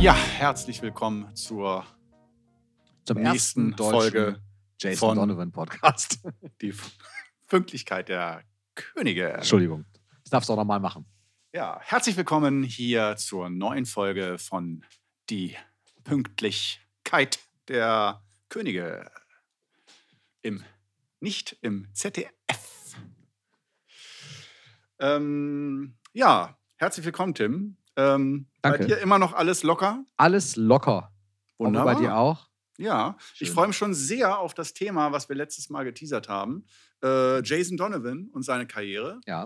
Ja, herzlich willkommen zur Zum nächsten Folge Jason von- Donovan Podcast. die Pünktlichkeit der Könige. Entschuldigung. Das darfst du auch nochmal machen. Ja, herzlich willkommen hier zur neuen Folge von Die Pünktlichkeit der Könige. Im, nicht im ZDF. Ähm, ja, herzlich willkommen, Tim. Ähm, Bei Danke. dir immer noch alles locker? Alles locker. Wunderbar. Und bei dir auch? Ja, ich Schön. freue mich schon sehr auf das Thema, was wir letztes Mal geteasert haben. Äh, Jason Donovan und seine Karriere. Ja.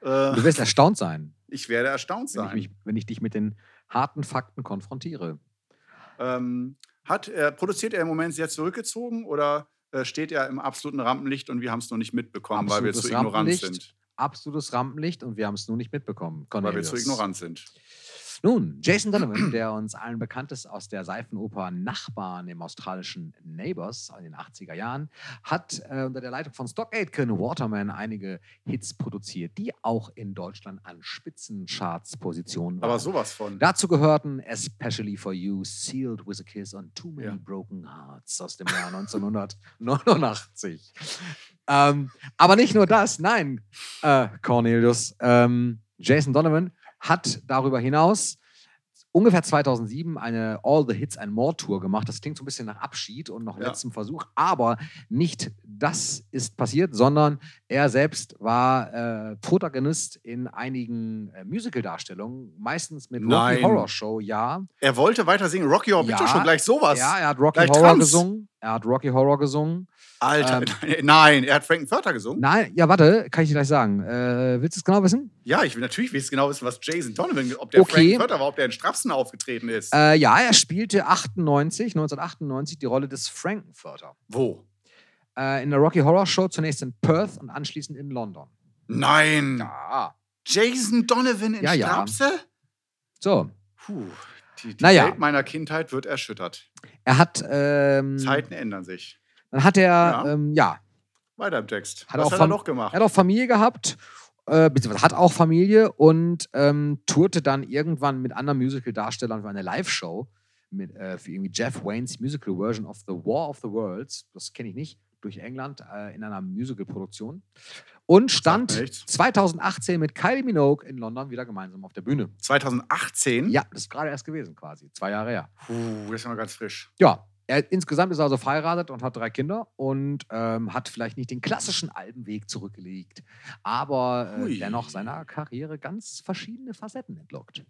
Äh, Du wirst erstaunt sein, ich werde erstaunt wenn ich, sein. mich, wenn ich dich mit den harten Fakten konfrontiere. Ähm, hat er, produziert er im Moment sehr zurückgezogen oder äh, steht er im absoluten Rampenlicht und wir haben es noch nicht mitbekommen, weil wir zu Absolutes ignorant sind? Absolutes Rampenlicht und wir haben es nur nicht mitbekommen. Weil wir Cornelius. zu ignorant sind. Nun, Jason Donovan, der uns allen bekannt ist aus der Seifenoper Nachbarn im australischen Neighbors in den 80er Jahren, hat äh, unter der Leitung von Stock Aitken Waterman einige Hits produziert, die auch in Deutschland an Spitzencharts-Positionen waren. Aber sowas von. Dazu gehörten Especially for You, Sealed with a Kiss und Too Many Ja. Broken Hearts aus dem Jahr 1989. ähm, aber nicht nur das, nein, äh, Cornelius. Ähm, Jason Donovan hat darüber hinaus ungefähr 2007 eine All the Hits and More Tour gemacht. Das klingt so ein bisschen nach Abschied und noch Ja. letztem Versuch, aber nicht das ist passiert, sondern er selbst war äh, Protagonist in einigen äh, Musical-Darstellungen, meistens mit Rocky. Horror Show, ja. Er wollte weiter singen. Rocky Horror Ja. Show, gleich sowas. Ja, er hat Rocky Gleich Horror Tanz. gesungen. Er hat Rocky Horror gesungen. Alter, Ähm, nein, er hat Frankenfurter gesungen. Nein, ja, warte, kann ich dir gleich sagen. Äh, willst du es genau wissen? Ja, ich will natürlich will genau wissen, was Jason Donovan, ob der Okay. Frankenfurter war, ob der in Strapsen aufgetreten ist. Äh, ja, er spielte 98, 1998 die Rolle des Frankenfurter. Wo? Äh, in der Rocky Horror Show zunächst in Perth und anschließend in London. Nein. Ja. Jason Donovan in Ja, ja. Strapse? So, Puh, die, die Naja. Welt meiner Kindheit wird erschüttert. er hat, ähm, Zeiten ändern sich. dann hat er, Ja. ähm, ja Weiter im Text. Hat Was auch hat er noch gemacht? Er hat auch Familie gehabt, äh, beziehungsweise hat auch Familie und ähm, tourte dann irgendwann mit anderen Musical-Darstellern für eine Live-Show mit, äh, für irgendwie Jeff Waynes Musical Version of The War of the Worlds, das kenne ich nicht, durch England äh, in einer Musical-Produktion. Und stand mir nichts. 2018 mit Kylie Minogue in London wieder gemeinsam auf der Bühne. 2018? Ja, das ist gerade erst gewesen quasi, zwei Jahre her. Puh, das ist noch ganz frisch. Ja, er, insgesamt ist er also verheiratet und hat drei Kinder und ähm, hat vielleicht nicht den klassischen Albenweg zurückgelegt, aber äh, dennoch seiner Karriere ganz verschiedene Facetten entlockt.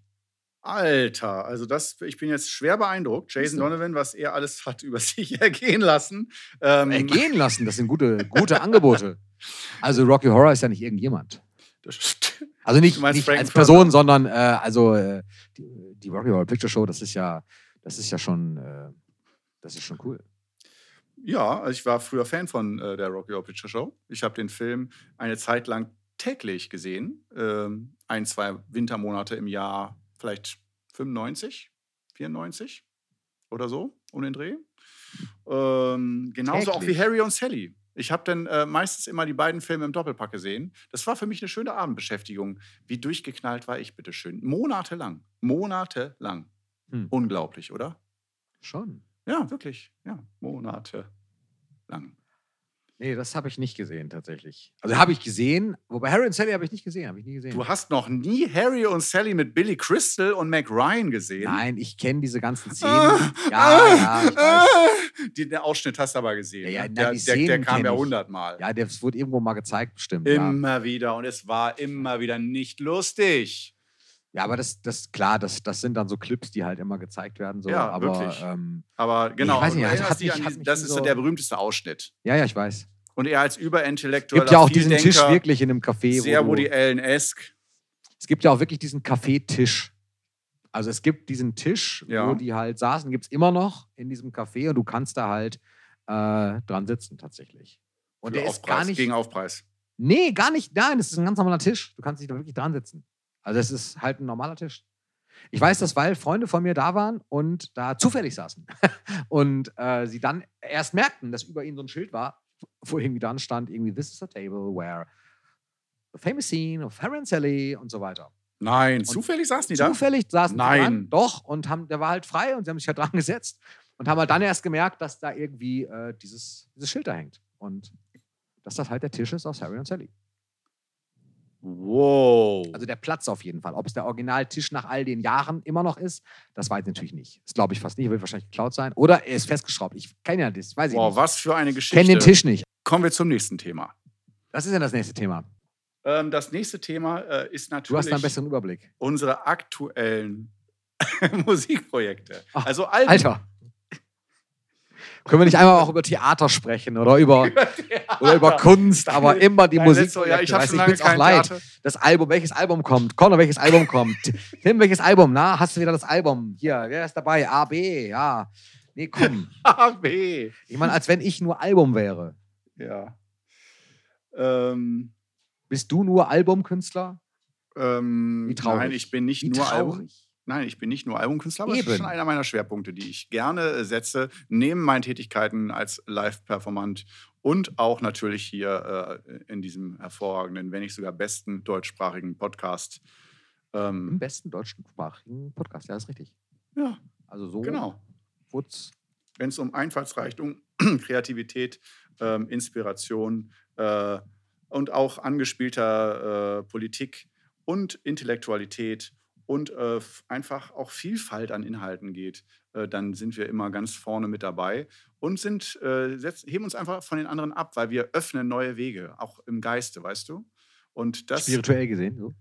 Alter, also das, ich bin jetzt schwer beeindruckt. Jason? Donovan, was er alles hat über sich ergehen lassen. Ähm, Ergehen lassen, das sind gute, gute Angebote. Also Rocky Horror ist ja nicht irgendjemand. Also nicht, nicht als? Person, sondern äh, also äh, die, die Rocky Horror Picture Show, das ist ja, das ist ja schon, äh, das ist schon cool. Ja, also ich war früher Fan von äh, der Rocky Horror Picture Show. Ich habe den Film eine Zeit lang täglich gesehen. Ähm, ein, zwei Wintermonate im Jahr, vielleicht 95, 94 oder so, um den Dreh. Ähm, genauso auch wie Täglich? Harry und Sally. Ich habe dann äh, meistens immer die beiden Filme im Doppelpack gesehen. Das war für mich eine schöne Abendbeschäftigung. Wie durchgeknallt war ich, bitteschön. Monatelang. Monatelang. Hm. Unglaublich, oder? Schon. Ja, wirklich. Ja, monatelang. Nee, das habe ich nicht gesehen tatsächlich. Also habe ich gesehen, wobei Harry und Sally habe ich nicht gesehen, habe ich nie gesehen. Du hast noch nie Harry und Sally mit Billy Crystal und Mac Ryan gesehen? Nein, ich kenne diese ganzen Szenen. Ah, ja, ah, ja, ich weiß. Die, den Ausschnitt hast du aber gesehen. Ja, ja, ne? na, der, der, der kam ja hundertmal. Ja, das wurde irgendwo mal gezeigt, bestimmt. Immer wieder. Und es war immer wieder nicht lustig. Ja, aber das, das klar, das, das sind dann so Clips, die halt immer gezeigt werden. So. Ja, aber, wirklich. Ähm, Aber genau, weiß nicht, du hat- hat mich- hat mich das ist so so- der berühmteste Ausschnitt. ja, ja, ich weiß. Und er als Es überintellektueller gibt ja auch diesen Tisch wirklich in einem Café. sehr wo Woody Allen-esque. es gibt ja auch wirklich diesen Kaffeetisch. Also es gibt diesen Tisch, Ja. wo die halt saßen, gibt es immer noch in diesem Café und du kannst da halt äh, dran sitzen tatsächlich. Und Für der ist Aufpreis, gar nicht. Gegen Aufpreis. Nee, gar nicht. Nein, das ist ein ganz normaler Tisch. Du kannst dich da wirklich dran setzen. Also es ist halt ein normaler Tisch. Ich weiß das, weil Freunde von mir da waren und da zufällig saßen. und äh, sie dann erst merkten, dass über ihnen so ein Schild war, wo irgendwie dann stand, irgendwie, this is a table where the famous scene of Harry and Sally und so weiter. Nein, zufällig saßen die da? Zufällig saßen Nein. die dran, doch, und haben, der war halt frei und sie haben sich halt dran gesetzt und haben halt dann erst gemerkt, dass da irgendwie äh, dieses, dieses Schild da hängt. Und dass das halt der Tisch ist aus Harry und Sally. Wow. Also der Platz auf jeden Fall. Ob es der Originaltisch nach all den Jahren immer noch ist, das weiß ich natürlich nicht. Das glaube ich fast nicht, wird wahrscheinlich geklaut sein. Oder er ist festgeschraubt. Ich kenne ja das, weiß ich wow, nicht. was für eine Ich Geschichte. kenne den Tisch nicht. Kommen wir zum nächsten Thema. Das ist ja das nächste Thema. Ähm, das nächste Thema äh, ist Du natürlich hast da einen besseren Überblick. unsere aktuellen Musikprojekte. Ach, also Alben. Alter. Können wir nicht einmal auch über Theater sprechen oder über, oder über Kunst, aber immer die Nein, Musik. letzte- ja, ich habe schon lange bin's auch leid. Theater. Das Album, welches Album kommt? Connor, welches Album kommt? Tim, welches Album? Na, hast du wieder das Album? Hier, wer ist dabei? A, B, ja. Nee, komm. A, B. Ich meine, als wenn ich nur Album wäre. Ja. Ähm, Bist du nur Albumkünstler? ähm, Wie traurig. Nein, ich bin nicht Wie nur Album. Nein, ich bin nicht nur Albumkünstler, aber das ist Eben. schon einer meiner Schwerpunkte, die ich gerne äh, setze, neben meinen Tätigkeiten als Live-Performant und auch natürlich hier äh, in diesem hervorragenden, wenn nicht sogar besten deutschsprachigen Podcast. Im Ähm, besten deutschsprachigen Podcast, ja, ist richtig. ja, Also so genau. Wenn es um Einfallsreichtum, Kreativität, ähm, Inspiration äh, und auch angespielter äh, Politik und Intellektualität und äh, einfach auch Vielfalt an Inhalten geht, äh, dann sind wir immer ganz vorne mit dabei und sind, äh, setz, heben uns einfach von den anderen ab, weil wir öffnen neue Wege, auch im Geiste, weißt du? Und das, spirituell gesehen. So.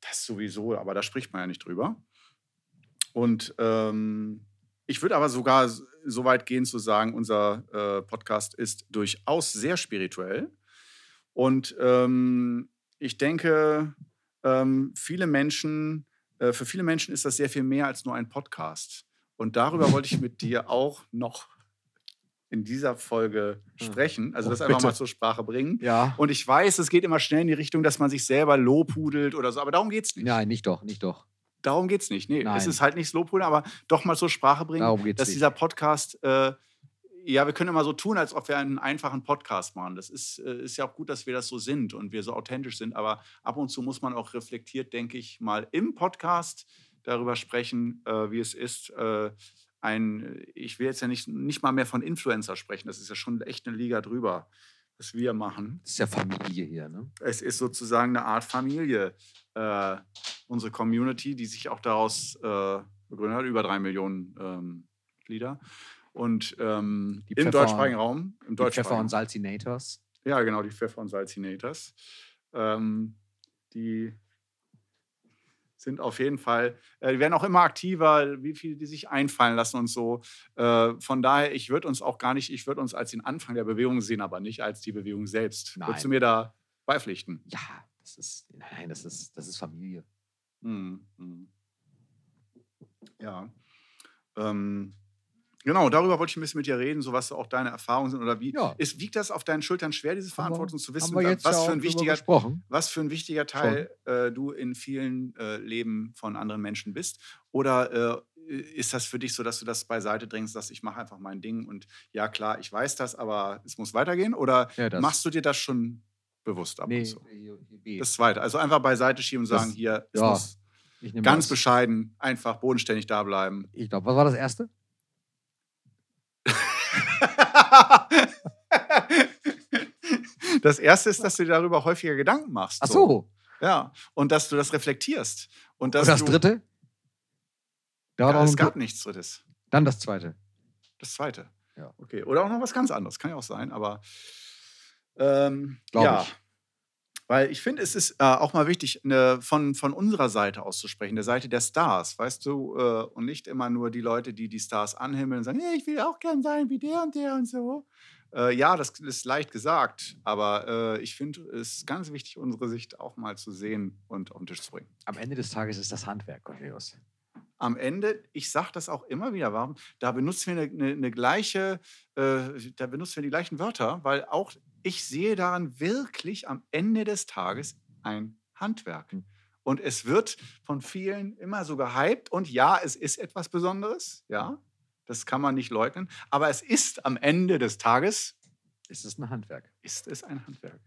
das sowieso, aber da spricht man ja nicht drüber. Und ähm, ich würde aber sogar so weit gehen zu sagen, unser äh, Podcast ist durchaus sehr spirituell. Und ähm, ich denke, ähm, viele Menschen, äh, für viele Menschen ist das sehr viel mehr als nur ein Podcast. Und darüber wollte ich mit dir auch noch in dieser Folge Hm. sprechen, also Oh, das einfach bitte. mal zur Sprache bringen. Ja. Und ich weiß, es geht immer schnell in die Richtung, dass man sich selber lobhudelt oder so, aber darum geht es nicht. Nein, nicht doch, nicht doch. Darum geht es nicht. Nee, Nein. es ist halt nicht Lobhudeln, aber doch mal zur Sprache bringen, dass nicht. dieser Podcast, äh, ja, wir können immer so tun, als ob wir einen einfachen Podcast machen. Das ist, äh, ist ja auch gut, dass wir das so sind und wir so authentisch sind, aber ab und zu muss man auch reflektiert, denke ich, mal im Podcast darüber sprechen, äh, wie es ist, äh, ein, ich will jetzt ja nicht, nicht mal mehr von Influencer sprechen, das ist ja schon echt eine Liga drüber, was wir machen. Das ist ja Familie hier, ne? Es ist sozusagen eine Art Familie. Äh, unsere Community, die sich auch daraus äh, begründet hat, über drei Millionen ähm, Mitglieder. Und ähm, Die im Pfeffer- deutschsprachigen Raum, im Die Pfeffer- und Salzinators. Ja, genau, die Pfeffer- und Salzinators. Ähm, die sind auf jeden Fall, äh, die werden auch immer aktiver, wie viel die sich einfallen lassen und so. Äh, von daher, ich würde uns auch gar nicht, ich würde uns als den Anfang der Bewegung sehen, aber nicht als die Bewegung selbst. Nein. Würdest du mir da beipflichten? Ja, das ist, nein, das ist, das ist Familie. Mhm. mhm. Ja. Ähm, genau, darüber wollte ich ein bisschen mit dir reden, so was auch deine Erfahrungen sind oder wie. Ja. Ist, wiegt das auf deinen Schultern schwer, diese Verantwortung zu wissen, was, für ein wichtiger, was für ein wichtiger Teil äh, du in vielen äh, Leben von anderen Menschen bist? Oder äh, ist das für dich so, dass du das beiseite drängst, dass ich mache einfach mein Ding und ja klar, ich weiß das, aber es muss weitergehen? Oder Ja, machst du dir das schon bewusst ab Nee, und B. Das Zweite, also einfach beiseite schieben und Das- sagen, hier, es ja, muss ich nehme ganz das. bescheiden, einfach bodenständig da bleiben. Ich glaube, was war das erste? Das erste ist, dass du dir darüber häufiger Gedanken machst. Ach so. Ja. Und dass du das reflektierst. Und Und dass das du, dritte? Da Ja, es gab nichts drittes. Dann das zweite. Das zweite. Ja. Okay. Oder auch noch was ganz anderes. Kann ja auch sein, aber ähm, Glaub ja. ich. Weil ich finde, es ist äh, auch mal wichtig, ne, von, von unserer Seite auszusprechen, der Seite der Stars, weißt du, äh, und nicht immer nur die Leute, die die Stars anhimmeln und sagen, hey, ich will auch gern sein wie der und der und so. Äh, ja, das ist leicht gesagt, aber äh, ich finde es ganz wichtig, unsere Sicht auch mal zu sehen und auf den Tisch zu bringen. Am Ende des Tages ist das Handwerk, Cornelius. am Ende, ich sage das auch immer wieder, warum, da benutzen wir eine, eine, eine gleiche, äh, da benutzen wir die gleichen Wörter, weil auch ich sehe daran wirklich am Ende des Tages ein Handwerk. Hm. Und es wird von vielen immer so gehypt. Und ja, es ist etwas Besonderes. Ja, das kann man nicht leugnen. Aber es ist am Ende des Tages, Es ist ein Handwerk. ist es ein Handwerk.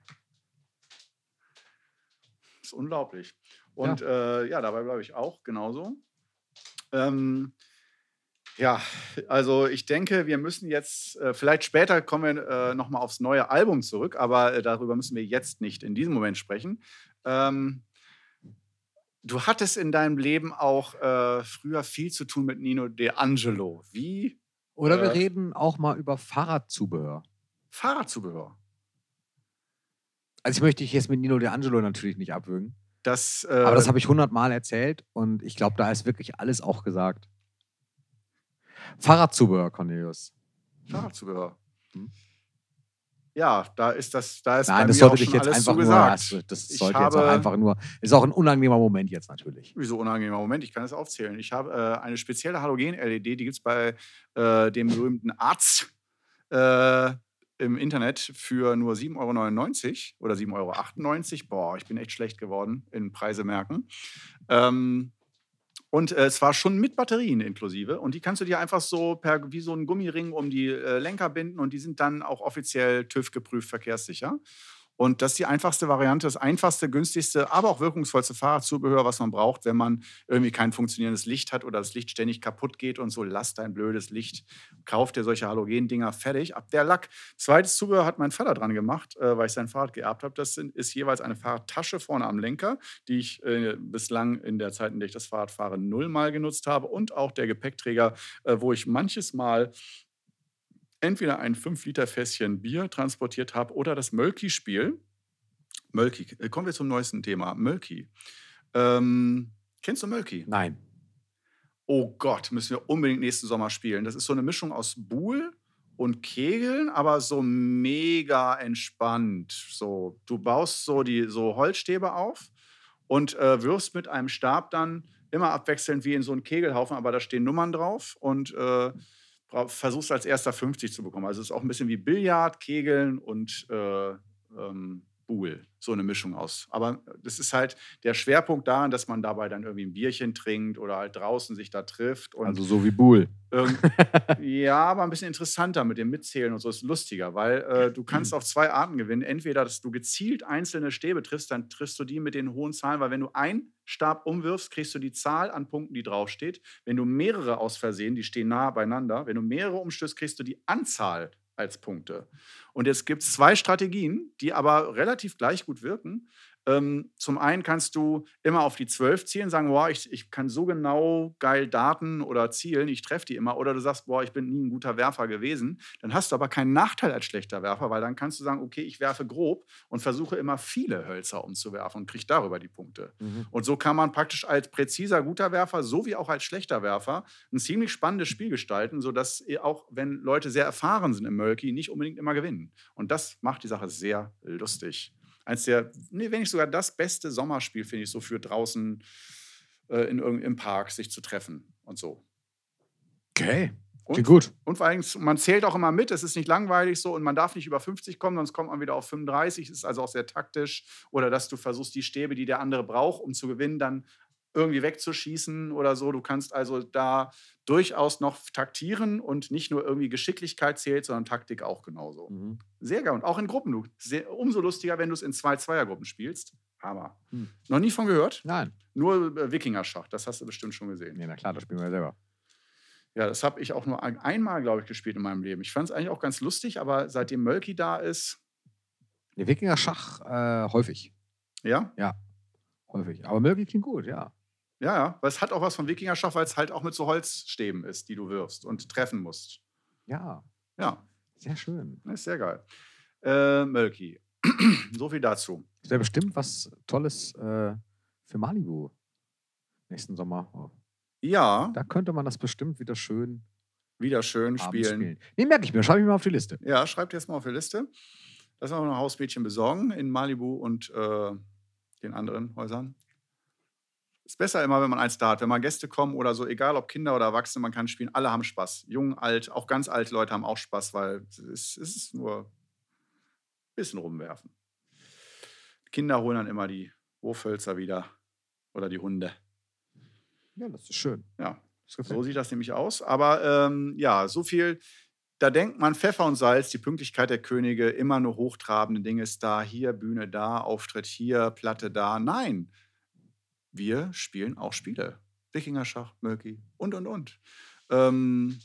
Das ist unglaublich. Und ja, äh, ja dabei bleibe ich auch genauso. Ähm, ja, also ich denke, wir müssen jetzt, äh, vielleicht später kommen wir äh, nochmal aufs neue Album zurück, aber äh, darüber müssen wir jetzt nicht in diesem Moment sprechen. Ähm, du hattest in deinem Leben auch äh, früher viel zu tun mit Nino De Angelo. Wie? Oder wir reden auch mal über Fahrradzubehör. Fahrradzubehör. Also ich möchte dich jetzt mit Nino De Angelo natürlich nicht abwürgen. Das, aber das habe ich hundertmal erzählt und ich glaube, da ist wirklich alles auch gesagt. Fahrradzubehör, Cornelius. Fahrradzubehör. Hm? Ja, da ist das, da ist Nein, das sollte dich jetzt einfach nur, also das sollte habe, jetzt auch einfach nur, ist auch ein unangenehmer Moment jetzt natürlich. Wieso unangenehmer Moment? Ich kann es aufzählen. Ich habe äh, eine spezielle Halogen-LED, die gibt es bei äh, dem berühmten Arzt äh, im Internet für nur 7,99 Euro oder 7,98 Euro. Boah, ich bin echt schlecht geworden in Preisemerken. Ähm, und äh, es war schon mit Batterien inklusive. Und die kannst du dir einfach so per wie so einen Gummiring um die äh, Lenker binden und die sind dann auch offiziell TÜV geprüft verkehrssicher. Und das ist die einfachste Variante, das einfachste, günstigste, aber auch wirkungsvollste Fahrradzubehör, was man braucht, wenn man irgendwie kein funktionierendes Licht hat oder das Licht ständig kaputt geht und so, lass dein blödes Licht, kauf dir solche Halogen-Dinger fertig, ab der Lack. Zweites Zubehör hat mein Vater dran gemacht, äh, weil ich sein Fahrrad geerbt habe. Das sind, ist jeweils eine Fahrradtasche vorne am Lenker, die ich äh, bislang in der Zeit, in der ich das Fahrrad fahre, nullmal genutzt habe und auch der Gepäckträger, äh, wo ich manches Mal entweder ein 5-Liter-Fässchen Bier transportiert habe oder das Mölki-Spiel. Mölki, äh, kommen wir zum neuesten Thema. Mölki. Ähm, kennst du Mölki? Nein. Oh Gott, müssen wir unbedingt nächsten Sommer spielen. Das ist so eine Mischung aus Buhl und Kegeln, aber so mega entspannt. So, du baust so die so Holzstäbe auf und äh, wirfst mit einem Stab dann immer abwechselnd wie in so einen Kegelhaufen, aber da stehen Nummern drauf und äh, versuchst als erster 50 zu bekommen. Also es ist auch ein bisschen wie Billard, Kegeln und äh, ähm, Buhl. So eine Mischung aus. Aber das ist halt der Schwerpunkt daran, dass man dabei dann irgendwie ein Bierchen trinkt oder halt draußen sich da trifft. also so wie Buhl. ja, aber ein bisschen interessanter mit dem Mitzählen und so ist lustiger, weil äh, du kannst auf zwei Arten gewinnen. Entweder, dass du gezielt einzelne Stäbe triffst, dann triffst du die mit den hohen Zahlen, weil wenn du einen Stab umwirfst, kriegst du die Zahl an Punkten, die draufsteht. Wenn du mehrere aus Versehen, die stehen nah beieinander, wenn du mehrere umstößt, kriegst du die Anzahl als Punkte. Und jetzt gibt es zwei Strategien, die aber relativ gleich gut wirken. Ähm, zum einen kannst du immer auf die 12 zielen, sagen, boah, ich, ich kann so genau geil Daten oder zielen, ich treffe die immer. Oder du sagst, boah, ich bin nie ein guter Werfer gewesen. Dann hast du aber keinen Nachteil als schlechter Werfer, weil dann kannst du sagen, okay, ich werfe grob und versuche immer viele Hölzer umzuwerfen und kriege darüber die Punkte. Mhm. Und so kann man praktisch als präziser guter Werfer sowie auch als schlechter Werfer ein ziemlich spannendes Spiel gestalten, sodass auch, wenn Leute sehr erfahren sind im Mölki, nicht unbedingt immer gewinnen. Und das macht die Sache sehr lustig eins der, nee, wenn nicht sogar das beste Sommerspiel, finde ich, so für draußen äh, in, im Park sich zu treffen und so. Okay. Und, gut. Und vor allem, man zählt auch immer mit, es ist nicht langweilig so und man darf nicht über 50 kommen, sonst kommt man wieder auf 35. Ist also auch sehr taktisch. Oder dass du versuchst, die Stäbe, die der andere braucht, um zu gewinnen, dann irgendwie wegzuschießen oder so. Du kannst also da durchaus noch taktieren und nicht nur irgendwie Geschicklichkeit zählt, sondern Taktik auch genauso. Mhm. Sehr geil. Und auch in Gruppen. Sehr, umso lustiger, wenn du es in zwei Zweiergruppen spielst. Hammer. Hm. Noch nie von gehört? Nein. Nur äh, Wikinger-Schach, das hast du bestimmt schon gesehen. Ja, na klar, das spielen wir ja selber. Ja, das habe ich auch nur ein, einmal, glaube ich, gespielt in meinem Leben. Ich fand es eigentlich auch ganz lustig, aber seitdem Mölki da ist. Der Wikinger-Schach äh, häufig. Ja? Ja, häufig. Aber Mölki klingt gut, ja. Ja, ja, weil es hat auch was von Wikingerschaft, weil es halt auch mit so Holzstäben ist, die du wirfst und treffen musst. Ja. Ja. Sehr schön. Das ist sehr geil. Äh, Mölki. so viel dazu. Das wäre bestimmt was Tolles äh, für Malibu nächsten Sommer. Oh. Ja. Da könnte man das bestimmt wieder schön wieder schön spielen. spielen. Nee, merke ich mir. Schreibe ich mal auf die Liste. Ja, schreibt jetzt mal auf die Liste. Lass mal ein Hausmädchen besorgen in Malibu und äh, den anderen Häusern. Ist besser immer, wenn man eins da hat. Wenn mal Gäste kommen oder so, egal ob Kinder oder Erwachsene, man kann spielen. Alle haben Spaß. Jung, alt, auch ganz alte Leute haben auch Spaß, weil es, es ist nur bisschen rumwerfen. Kinder holen dann immer die Wurfhölzer wieder oder die Hunde. Ja, das ist schön. Ja, so sieht das nämlich aus. Aber ähm, ja, so viel. Da denkt man Pfeffer und Salz, die Pünktlichkeit der Könige, immer nur hochtrabende Dinge ist da, hier Bühne da, Auftritt hier, Platte da. Nein, wir spielen auch Spiele. Wikingerschach, Mölki und und und. Ähm,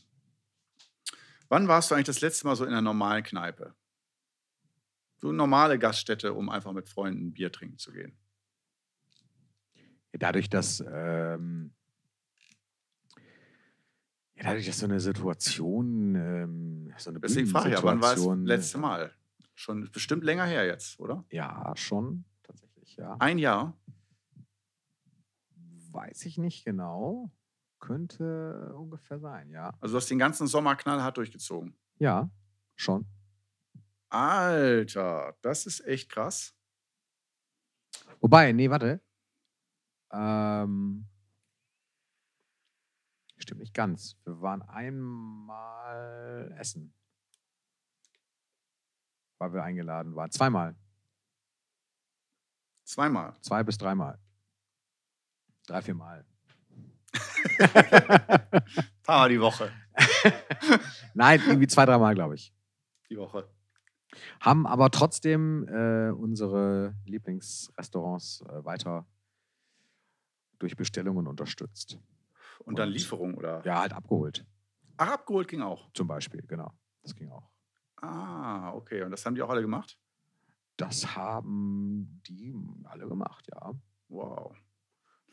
wann warst du eigentlich das letzte Mal so in einer normalen Kneipe? So eine normale Gaststätte, um einfach mit Freunden Bier trinken zu gehen. Dadurch, dass ähm, ja, dadurch, dass so eine Situation, ähm, so eine Deswegen frage ich ja, wann war es das Bühnensituation, letzte Mal? Schon bestimmt länger her jetzt, oder? Ja, schon, tatsächlich, ja. Ein Jahr? Weiß ich nicht genau. Könnte ungefähr sein, ja. Also du hast den ganzen Sommer knallhart durchgezogen. Ja, schon. Alter, das ist echt krass. Wobei, nee, warte. Ähm, stimmt nicht ganz. Wir waren einmal essen. Weil wir eingeladen waren. Zweimal. Zweimal. Zwei bis dreimal. Drei, viermal. Paar Mal die Woche. Nein, irgendwie zwei, dreimal, glaube ich. Die Woche. Haben aber trotzdem äh, unsere Lieblingsrestaurants äh, weiter durch Bestellungen unterstützt. Und dann Und- Lieferung oder? Ja, halt abgeholt. Ach, abgeholt ging auch. Zum Beispiel, genau. Das ging auch. Ah, okay. Und das haben die auch alle gemacht? Das haben die alle gemacht, ja. Wow.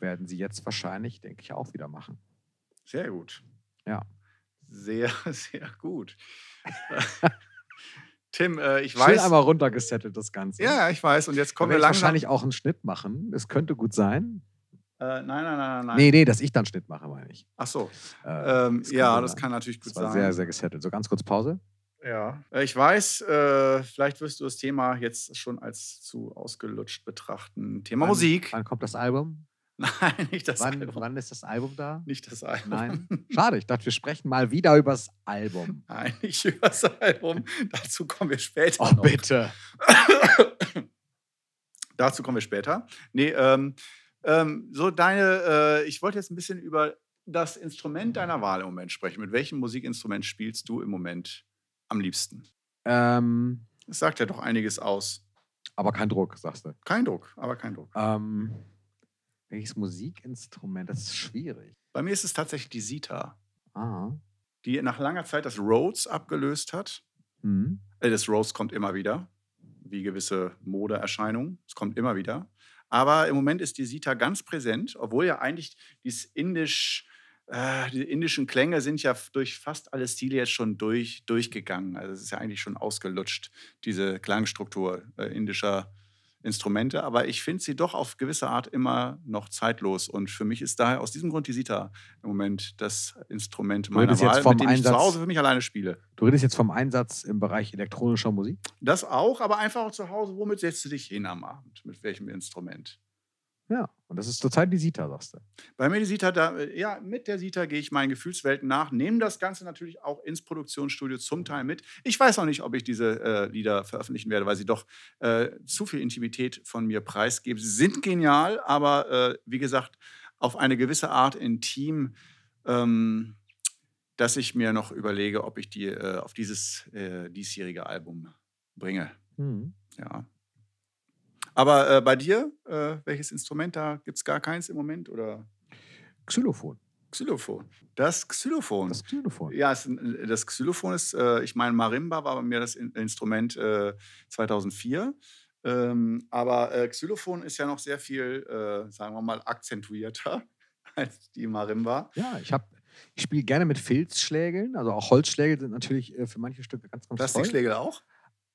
Werden sie jetzt wahrscheinlich, denke ich, auch wieder machen. Sehr gut. Ja. Sehr, sehr gut. Tim, äh, ich Schön weiß. einmal runtergesettelt, das Ganze. Ja, ja, ich weiß. Und jetzt Kommen wir wir langsam. wahrscheinlich auch einen Schnitt machen. Es könnte gut sein. Äh, nein, nein, nein, nein. nein. Nee, nee, dass ich dann Schnitt mache, meine ich. Ach so. Äh, Ähm, das ja, das sein. kann natürlich gut das war sein. sehr, sehr gesettelt. So ganz kurz Pause. Ja, Äh, ich weiß, äh, vielleicht wirst du das Thema jetzt schon als zu ausgelutscht betrachten. Thema Wann- Musik. Wann kommt das Album? Nein, nicht das Wann, Album. wann ist das Album da? Nicht das Album. Nein. Schade, ich dachte, wir sprechen mal wieder übers Album. Nein, nicht über das Album. Dazu kommen wir später. Oh, noch. bitte. Dazu kommen wir später. Nee, ähm, ähm, so deine, äh, ich wollte jetzt ein bisschen über das Instrument deiner Wahl im Moment sprechen. Mit welchem Musikinstrument spielst du im Moment am liebsten? Ähm, Das sagt ja doch einiges aus. aber kein Druck, sagst du. Kein Druck, aber kein Druck. Ähm, welches Musikinstrument? Das ist schwierig. Bei mir ist es tatsächlich die Sita, Ah. die nach langer Zeit das Rhodes abgelöst hat. Hm. Äh, Das Rhodes kommt immer wieder, wie gewisse Modeerscheinungen. Es kommt immer wieder. Aber im Moment ist die Sita ganz präsent, obwohl ja eigentlich dieses indisch, äh, die indischen Klänge sind ja durch fast alle Stile jetzt schon durch, durchgegangen. Also es ist ja eigentlich schon ausgelutscht, diese Klangstruktur äh, indischer Instrumente. Aber ich finde sie doch auf gewisse Art immer noch zeitlos. Und für mich ist daher aus diesem Grund die Sita im Moment das Instrument meiner redest jetzt Wahl, vom mit dem ich zu Einsatz- Hause für mich alleine spiele. Du redest jetzt vom Einsatz im Bereich elektronischer Musik? Das auch, aber einfach auch zu Hause. Womit setzt du dich hin am Abend? Mit welchem Instrument? Ja. Und das ist zurzeit die Sita, sagst du. Bei mir die Sita, da, äh, ja, mit der Sita gehe ich meinen Gefühlswelten nach, nehme das Ganze natürlich auch ins Produktionsstudio zum Teil mit. Ich weiß noch nicht, ob ich diese äh, Lieder veröffentlichen werde, weil sie doch äh, zu viel Intimität von mir preisgeben. Sie sind genial, aber äh, wie gesagt, auf eine gewisse Art intim, ähm, dass ich mir noch überlege, ob ich die äh, auf dieses äh, diesjährige Album bringe. Hm. Ja. Aber äh, bei dir, äh, welches Instrument? Da gibt es gar keins im Moment? Oder Xylophon. Xylophon? Das Xylophon. Das Xylophon. ja, es, äh, das Xylophon ist, äh, ich meine, Marimba war bei mir das In Instrument äh, 2004. Ähm, aber äh, Xylophon ist ja noch sehr viel, äh, sagen wir mal, akzentuierter als die Marimba. Ja, ich habe. Ich spiele gerne mit Filzschlägeln, also auch Holzschlägel sind natürlich äh, für manche Stücke ganz, ganz toll. Plastikschlägel auch?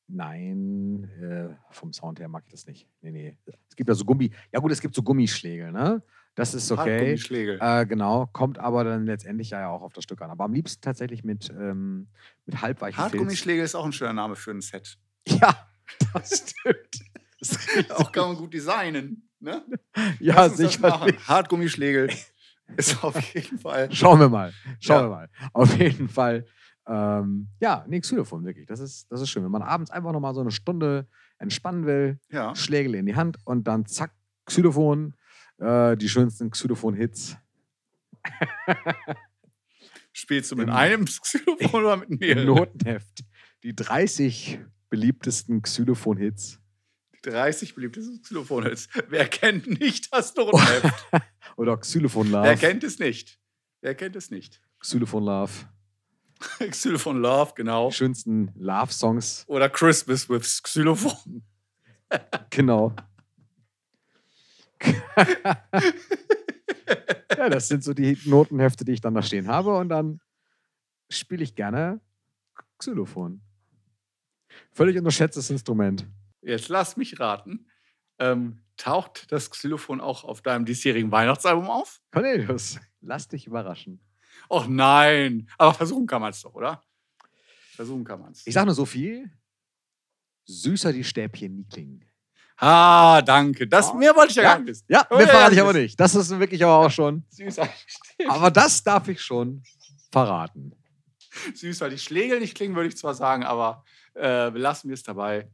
Nein, äh, vom Sound her mag ich das nicht. Nee, nee. Es gibt ja so Gummi. Ja, gut, es gibt so Gummischlägel, ne? Das ist okay. Hartgummischlägel. Äh, genau, kommt aber dann letztendlich ja auch auf das Stück an. Aber am liebsten tatsächlich mit, ähm, mit halbweichen Filz. Hartgummischlägel ist auch ein schöner Name für ein Set. Ja, das stimmt. Das. Auch kann man gut designen. Ne? ja, sicher. machen. Hartgummischlägel ist auf jeden Fall. Schauen wir mal. Schauen Ja. wir mal. Auf jeden Fall Ähm, ja, nee, Xylophon, wirklich. Das ist, das ist schön. Wenn man abends einfach nochmal so eine Stunde entspannen will, Ja. Schlägel in die Hand und dann zack, Xylophon, äh, die schönsten Xylophon-Hits. Spielst du mit Im- einem Xylophon oder mit mehreren? Notenheft. Die 30 beliebtesten Xylophon-Hits. 30 beliebtes Xylophon ist. Wer kennt nicht das Notenheft? Oder Xylophon Love. Wer kennt es nicht? Wer kennt es nicht? Xylophon Love. Xylophon Love, genau. Die schönsten Love-Songs. Oder Christmas with Xylophon. Genau. ja, das sind so die Notenhefte, die ich dann da stehen habe. Und dann spiele ich gerne Xylophon. Völlig unterschätztes Instrument. Jetzt lass mich raten. Ähm, taucht das Xylophon auch auf deinem diesjährigen Weihnachtsalbum auf? Cornelius, lass dich überraschen. Och nein. Aber versuchen kann man es doch, oder? Versuchen kann man es. Ich sage nur so viel. Süßer die Stäbchen nie klingen. Ah, danke. Das, Ja. mehr wollte ich ja, Ja. gar nicht wissen. Ja, Oh, mehr verrate ich aber das- nicht. Das ist wirklich aber auch schon. Süßer, Aber das darf ich schon verraten. süßer die Schlägel nicht klingen, würde ich zwar sagen, aber äh, belassen wir es dabei.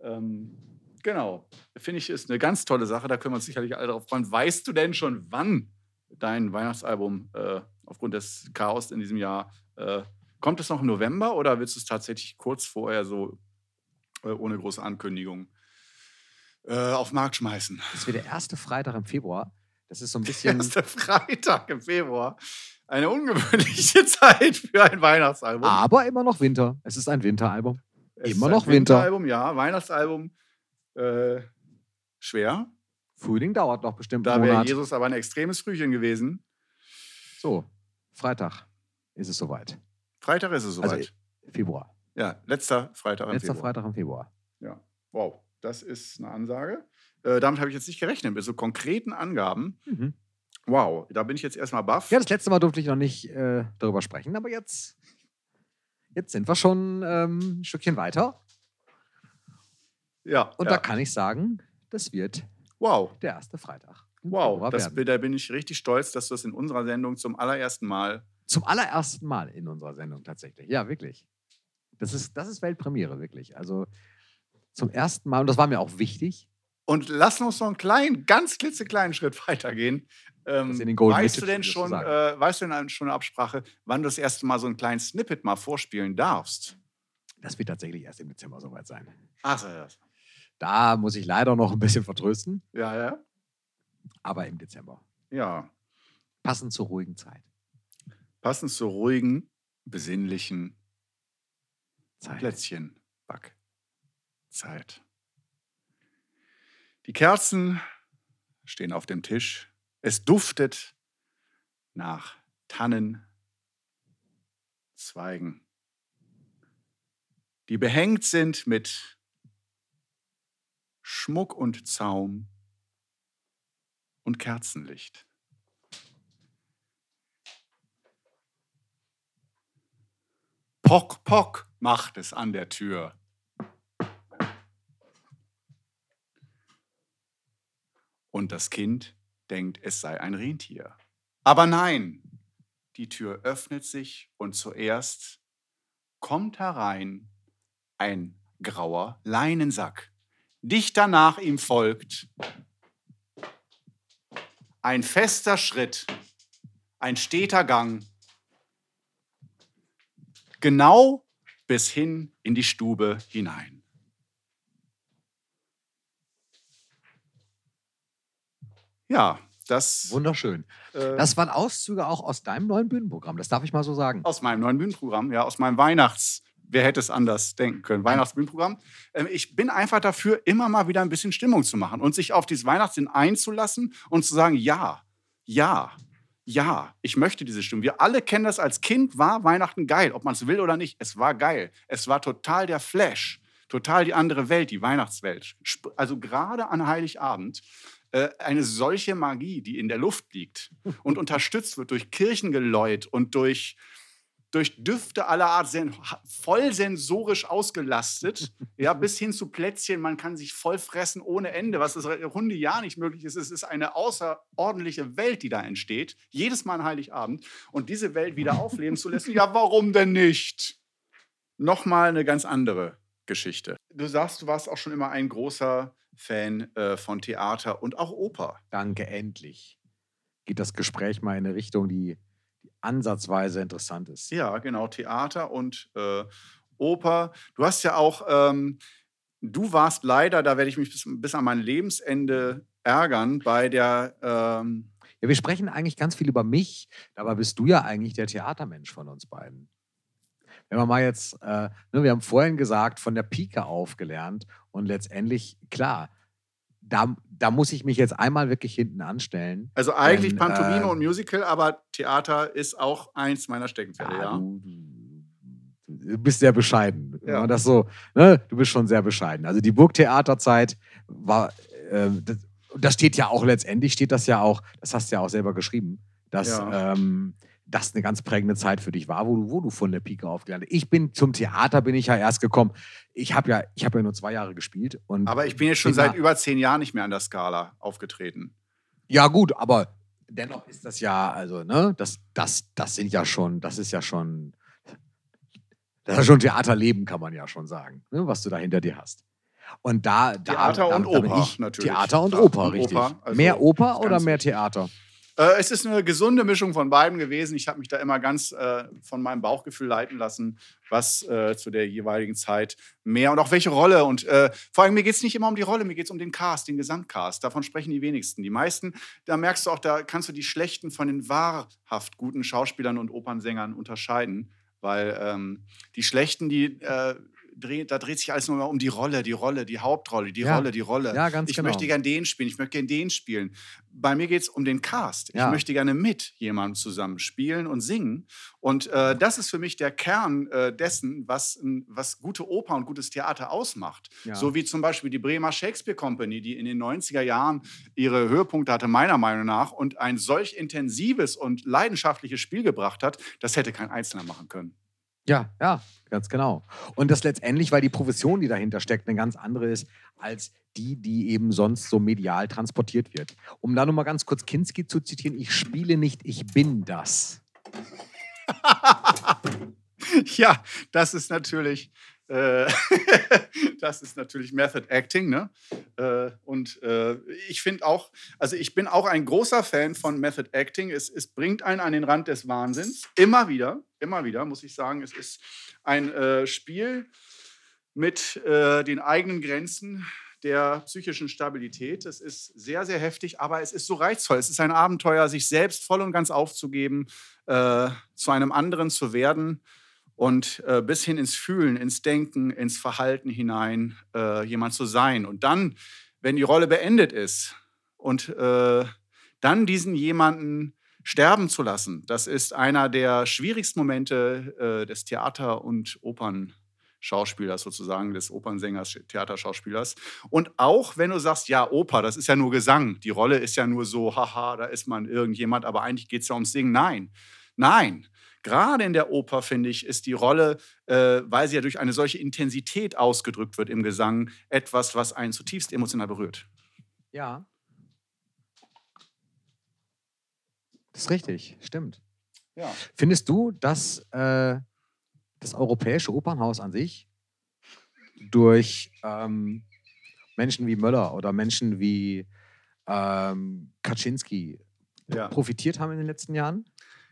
Ähm, genau. Finde ich, ist eine ganz tolle Sache. Da können wir uns sicherlich alle drauf freuen. Weißt du denn schon, wann dein Weihnachtsalbum äh, aufgrund des Chaos in diesem Jahr äh, kommt es noch im November oder willst du es tatsächlich kurz vorher so äh, ohne große Ankündigung äh, auf den Markt schmeißen? Das wird der erste Freitag im Februar. Das ist so ein Der bisschen. erste Freitag im Februar. Eine ungewöhnliche Zeit für ein Weihnachtsalbum. aber immer noch Winter. Es ist ein Winteralbum. Es immer noch ein Winter. Winteralbum, ja. Weihnachtsalbum äh, schwer. Frühling dauert noch bestimmt Da wäre. Jesus aber ein extremes Frühchen gewesen. So, Freitag ist es soweit. Freitag ist es Also, soweit. Februar. ja, letzter Freitag im Letzter Februar. Freitag im Februar. Ja. Wow, das ist eine Ansage. Äh, damit habe ich jetzt nicht gerechnet, mit so konkreten Angaben. Mhm. Wow, da bin ich jetzt erstmal baff. Ja, das letzte Mal durfte ich noch nicht äh, darüber sprechen, aber jetzt, jetzt sind wir schon ähm, ein Stückchen weiter. Ja, Und ja. da kann ich sagen, das wird wow, der erste Freitag. Wow. Das, da bin ich richtig stolz, dass du das in unserer Sendung zum allerersten Mal. Zum allerersten Mal in unserer Sendung tatsächlich. Ja, wirklich. Das ist, das ist Weltpremiere, wirklich. Also zum ersten Mal, und das war mir auch wichtig, Und lass uns noch einen kleinen, ganz klitzekleinen Schritt weitergehen. Ähm, weißt du denn schon, äh, weißt du denn schon eine Absprache, wann du das erste Mal so einen kleinen Snippet mal vorspielen darfst? das wird tatsächlich erst im Dezember soweit sein. Ach, ja, Da muss ich leider noch ein bisschen vertrösten, ja, ja. Aber im Dezember. Ja, Passend zur ruhigen Zeit. passend zur ruhigen, besinnlichen Zeit. Plätzchen Backzeit. Die Kerzen stehen auf dem Tisch. Es duftet nach Tannenzweigen, die behängt sind mit Schmuck und Zaum und Kerzenlicht. Pock, pock macht es an der Tür. Und das Kind denkt, es sei ein Rentier. Aber nein, die Tür öffnet sich und zuerst kommt herein ein grauer Leinensack. Dicht danach ihm folgt ein fester Schritt, ein steter Gang, genau bis hin in die Stube hinein. Ja, das, Wunderschön. äh, Das waren Auszüge auch aus deinem neuen Bühnenprogramm, das darf ich mal so sagen. aus meinem neuen Bühnenprogramm, ja, aus meinem Weihnachts. Wer hätte es anders denken können? Weihnachtsbühnenprogramm. Ähm, ich bin einfach dafür, immer mal wieder ein bisschen Stimmung zu machen und sich auf dieses Weihnachtssinn einzulassen und zu sagen, ja, ja, ja, ich möchte diese Stimmung. Wir alle kennen das als Kind, war Weihnachten geil, ob man es will oder nicht. Es war geil. Es war total der Flash, total die andere Welt, die Weihnachtswelt. Also gerade an Heiligabend äh, eine solche Magie, die in der Luft liegt und unterstützt wird durch Kirchengeläut und durch durch Düfte aller Art voll sensorisch ausgelastet, ja, bis hin zu Plätzchen. Man kann sich voll fressen ohne Ende, was das runde Jahr nicht möglich ist. Es ist eine außerordentliche Welt, die da entsteht. Jedes Mal an Heiligabend. Und diese Welt wieder aufleben zu lassen, ja, warum denn nicht? Nochmal eine ganz andere Geschichte. Du sagst, du warst auch schon immer ein großer Fan äh, von Theater und auch Oper. Danke, endlich. Geht das Gespräch mal in eine Richtung, die ansatzweise interessant ist. Ja, genau. Theater und äh, Oper. Du hast ja auch, ähm, du warst leider, da werde ich mich bis, bis, an mein Lebensende ärgern, bei der. Ähm ja, wir sprechen eigentlich ganz viel über mich, dabei bist du ja eigentlich der Theatermensch von uns beiden wenn man mal jetzt, äh, ne, wir haben vorhin gesagt, von der Pike aufgelernt und letztendlich, klar, da, da muss ich mich jetzt einmal wirklich hinten anstellen. Also eigentlich denn, Pantomime äh, und Musical, aber Theater ist auch eins meiner Steckenpferde, ja. ja. Du, du, bist sehr bescheiden. Ja. Das so, ne? Du bist schon sehr bescheiden. Also die Burgtheaterzeit war, äh, das, das, steht ja auch letztendlich, steht das ja auch, das hast du ja auch selber geschrieben, dass ja. ähm, das eine ganz prägende Zeit für dich war, wo du, wo du von der Pike aufgelernt hast. Ich bin zum Theater, bin ich ja erst gekommen. Ich habe ja, hab ja nur zwei Jahre gespielt. Und aber ich bin jetzt schon seit über zehn Jahren nicht mehr an der Skala aufgetreten. Ja, gut, aber dennoch ist das ja, also, ne, das, das, das sind ja schon, das ist ja schon, das ist schon Theaterleben, kann man ja schon sagen, ne, was du da hinter dir hast. Und da, da Theater da, und da Oper, natürlich. Theater und Oper, richtig. Oper, also mehr Oper oder mehr Theater? Äh, es ist eine gesunde Mischung von beiden gewesen. Ich habe mich da immer ganz äh, von meinem Bauchgefühl leiten lassen, was äh, zu der jeweiligen Zeit mehr und auch welche Rolle. Und äh, vor allem, mir geht es nicht immer um die Rolle, mir geht es um den Cast, den Gesamtcast. Davon sprechen die wenigsten. Die meisten, da merkst du auch, da kannst du die schlechten von den wahrhaft guten Schauspielern und Opernsängern unterscheiden. Weil ähm, die schlechten, die äh, dreht, da dreht sich alles nur um die Rolle, die Rolle, die Hauptrolle, die ja. Rolle, die Rolle. Ja, ganz ich genau. möchte gern den spielen, ich möchte gern den spielen. Bei mir geht es um den Cast. Ja. Ich möchte gerne mit jemandem zusammen spielen und singen. Und äh, das ist für mich der Kern äh, dessen, was, was gute Oper und gutes Theater ausmacht. So wie zum Beispiel die Bremer Shakespeare Company, die in den 90er Jahren ihre Höhepunkte hatte, meiner Meinung nach, und ein solch intensives und leidenschaftliches Spiel gebracht hat, das hätte kein Einzelner machen können. Ja, ja, ganz genau. Und das letztendlich, weil die Profession, die dahinter steckt, eine ganz andere ist als die, die eben sonst so medial transportiert wird. Um da nochmal ganz kurz Kinski zu zitieren, ich spiele nicht, ich bin das. ja, das ist natürlich äh, das ist natürlich Method Acting. Ne? Äh, und äh, ich finde auch, also ich bin auch ein großer Fan von Method Acting. Es, es bringt einen an den Rand des Wahnsinns. Immer wieder, immer wieder, muss ich sagen. Es ist ein Spiel mit den eigenen Grenzen der psychischen Stabilität. Es ist sehr, sehr heftig, aber es ist so reizvoll. Es ist ein Abenteuer, sich selbst voll und ganz aufzugeben, zu einem anderen zu werden und äh, bis hin ins Fühlen, ins Denken, ins Verhalten hinein äh, jemand zu sein. Und dann, wenn die Rolle beendet ist und äh, dann diesen jemanden sterben zu lassen, das ist einer der schwierigsten Momente äh, des Theater- und Opernschauspielers sozusagen, des Opernsängers, Theaterschauspielers. Und auch wenn du sagst, ja, Oper, das ist ja nur Gesang, die Rolle ist ja nur so, haha, da ist man irgendjemand, aber eigentlich geht es ja ums Singen. Nein, nein, gerade in der Oper, finde ich, ist die Rolle, äh, weil sie ja durch eine solche Intensität ausgedrückt wird im Gesang, etwas, was einen zutiefst emotional berührt. Ja. Das ist richtig, stimmt. Ja. Findest du, dass äh, das Europäische Opernhaus an sich durch ähm, Menschen wie Möller oder Menschen wie ähm, Kaczynski ja. profitiert haben in den letzten Jahren?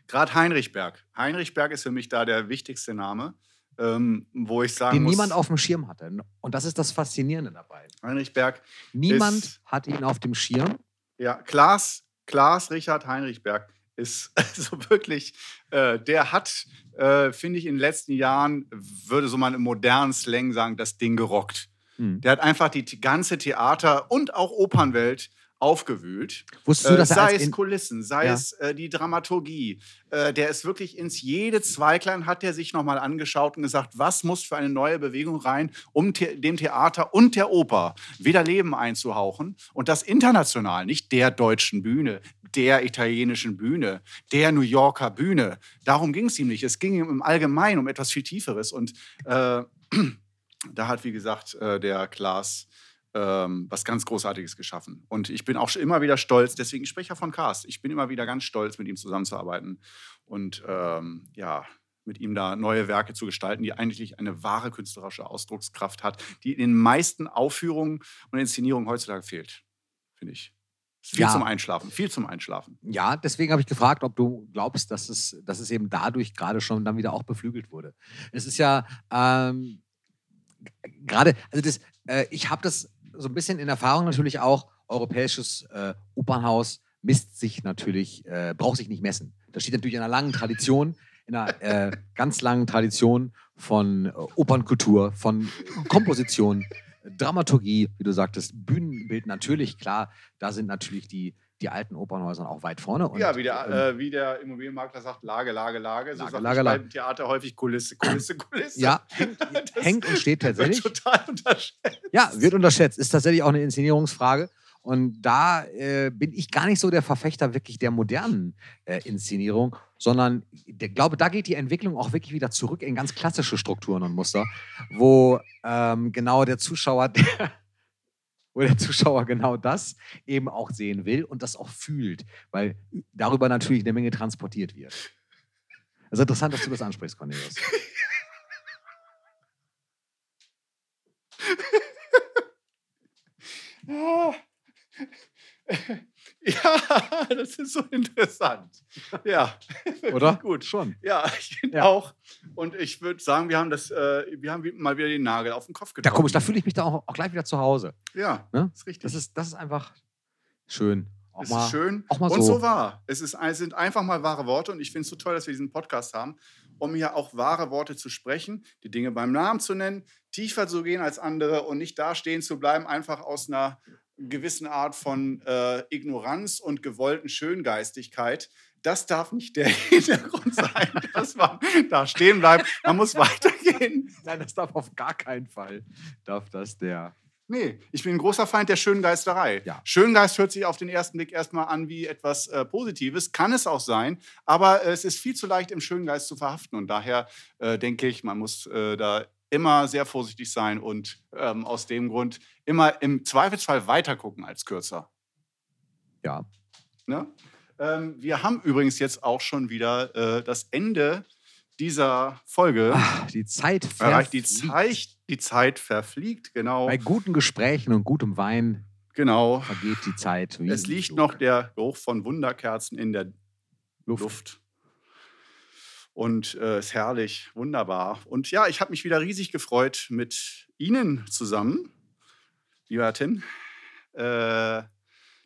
Gerade Heinrichberg. Heinrichberg ist für mich da der wichtigste Name, ähm, wo ich sagen Den muss, niemand auf dem Schirm hatte. Und das ist das Faszinierende dabei. Heinrichberg. Niemand ist, hat ihn auf dem Schirm. Ja, Klaas, Klaas Richard Heinrichberg ist also wirklich, äh, der hat, äh, finde ich, in den letzten Jahren, würde so man im modernen Slang sagen, das Ding gerockt. Hm. Der hat einfach die ganze Theater- und auch Opernwelt aufgewühlt. Wusstest du, dass äh, sei es Kulissen, sei ja. es äh, die Dramaturgie. Äh, der ist wirklich ins jede Zweiklein hat er sich nochmal angeschaut und gesagt, was muss für eine neue Bewegung rein, um the dem Theater und der Oper wieder Leben einzuhauchen. Und das international, nicht der deutschen Bühne, der italienischen Bühne, der New Yorker Bühne. Darum ging es ihm nicht. Es ging ihm im Allgemeinen um etwas viel Tieferes. Und äh, da hat, wie gesagt, äh, der Klaas ähm, was ganz Großartiges geschaffen. Und ich bin auch schon immer wieder stolz, deswegen ich spreche ja von Cast, ich bin immer wieder ganz stolz, mit ihm zusammenzuarbeiten und ähm, ja, mit ihm da neue Werke zu gestalten, die eigentlich eine wahre künstlerische Ausdruckskraft hat, die in den meisten Aufführungen und Inszenierungen heutzutage fehlt, finde ich. Viel Ja. zum Einschlafen, viel zum Einschlafen. Ja, deswegen habe ich gefragt, ob du glaubst, dass es, dass es eben dadurch gerade schon dann wieder auch beflügelt wurde. Es ist ja ähm, gerade, also das, äh, ich habe das so ein bisschen in Erfahrung natürlich auch, europäisches äh, Opernhaus misst sich natürlich, äh, braucht sich nicht messen. Das steht natürlich in einer langen Tradition, in einer äh, ganz langen Tradition von äh, Opernkultur, von Komposition, Dramaturgie, wie du sagtest, Bühnenbild natürlich, klar, da sind natürlich die, die alten Opernhäuser auch weit vorne. Und, ja, wie der, ähm, äh, wie der Immobilienmakler sagt, Lage, Lage, Lage. So Lage, sagt Lage, Lage. Theater häufig Kulisse, Kulisse, Kulisse. ja, hängt, hängt und steht wird tatsächlich. total unterschätzt. Ja, wird unterschätzt. Ist tatsächlich auch eine Inszenierungsfrage. Und da äh, bin ich gar nicht so der Verfechter wirklich der modernen äh, Inszenierung, sondern ich glaube, da geht die Entwicklung auch wirklich wieder zurück in ganz klassische Strukturen und Muster, wo ähm, genau der Zuschauer, der, wo der Zuschauer genau das eben auch sehen will und das auch fühlt, weil darüber natürlich eine Menge transportiert wird. Also interessant, dass du das ansprichst, Cornelius. Ja. das ist so interessant. Ja, Oder? gut. Schon. Ja, ich finde Ja. auch. Und ich würde sagen, wir haben, das, äh, wir haben mal wieder den Nagel auf den Kopf Da getroffen. komisch, da fühle ich mich da auch, auch gleich wieder zu Hause. Ja, Ne? ist richtig. Das ist, das ist einfach schön. Auch Es mal, ist schön auch mal und so. so wahr. Es, ist, es sind einfach mal wahre Worte und ich finde es so toll, dass wir diesen Podcast haben, um hier auch wahre Worte zu sprechen, die Dinge beim Namen zu nennen, tiefer zu gehen als andere und nicht da stehen zu bleiben, einfach aus einer gewissen Art von äh, Ignoranz und gewollten Schöngeistigkeit. Das darf nicht der Hintergrund sein, dass man da stehen bleibt. Man muss weitergehen. Nein, das darf auf gar keinen Fall. Darf das der. Nee, ich bin ein großer Feind der Schöngeisterei. Ja. Schöngeist hört sich auf den ersten Blick erstmal an wie etwas äh, Positives, kann es auch sein, aber äh, es ist viel zu leicht im Schöngeist zu verhaften und daher äh, denke ich, man muss äh, da immer sehr vorsichtig sein und ähm, aus dem Grund immer im Zweifelsfall weiter gucken als kürzer. Ja. Ne? Ähm, wir haben übrigens jetzt auch schon wieder äh, das Ende dieser Folge Ach, die Zeit. Die verfliegt. Zeit, die Zeit verfliegt, genau. Bei guten Gesprächen und gutem Wein Genau. vergeht die Zeit. Es liegt noch der Geruch von Wunderkerzen in der Luft. Und äh, ist herrlich, wunderbar. Und ja, ich habe mich wieder riesig gefreut, mit Ihnen zusammen, lieber Tin, äh,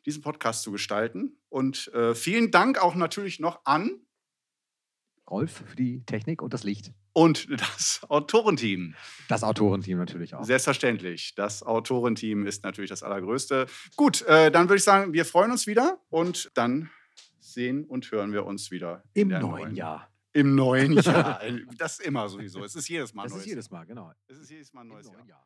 diesen Podcast zu gestalten. Und äh, vielen Dank auch natürlich noch an Rolf für die Technik und das Licht. und das Autorenteam. Das Autorenteam natürlich auch. Selbstverständlich. Das Autorenteam ist natürlich das Allergrößte. Gut, äh, dann würde ich sagen, wir freuen uns wieder und dann sehen und hören wir uns wieder Im der neuen Jahr. Im neuen Jahr. Das ist immer sowieso. Es ist jedes Mal Das neues ist jedes Mal, genau. Es ist jedes Mal ein neues Jahr. Jahr.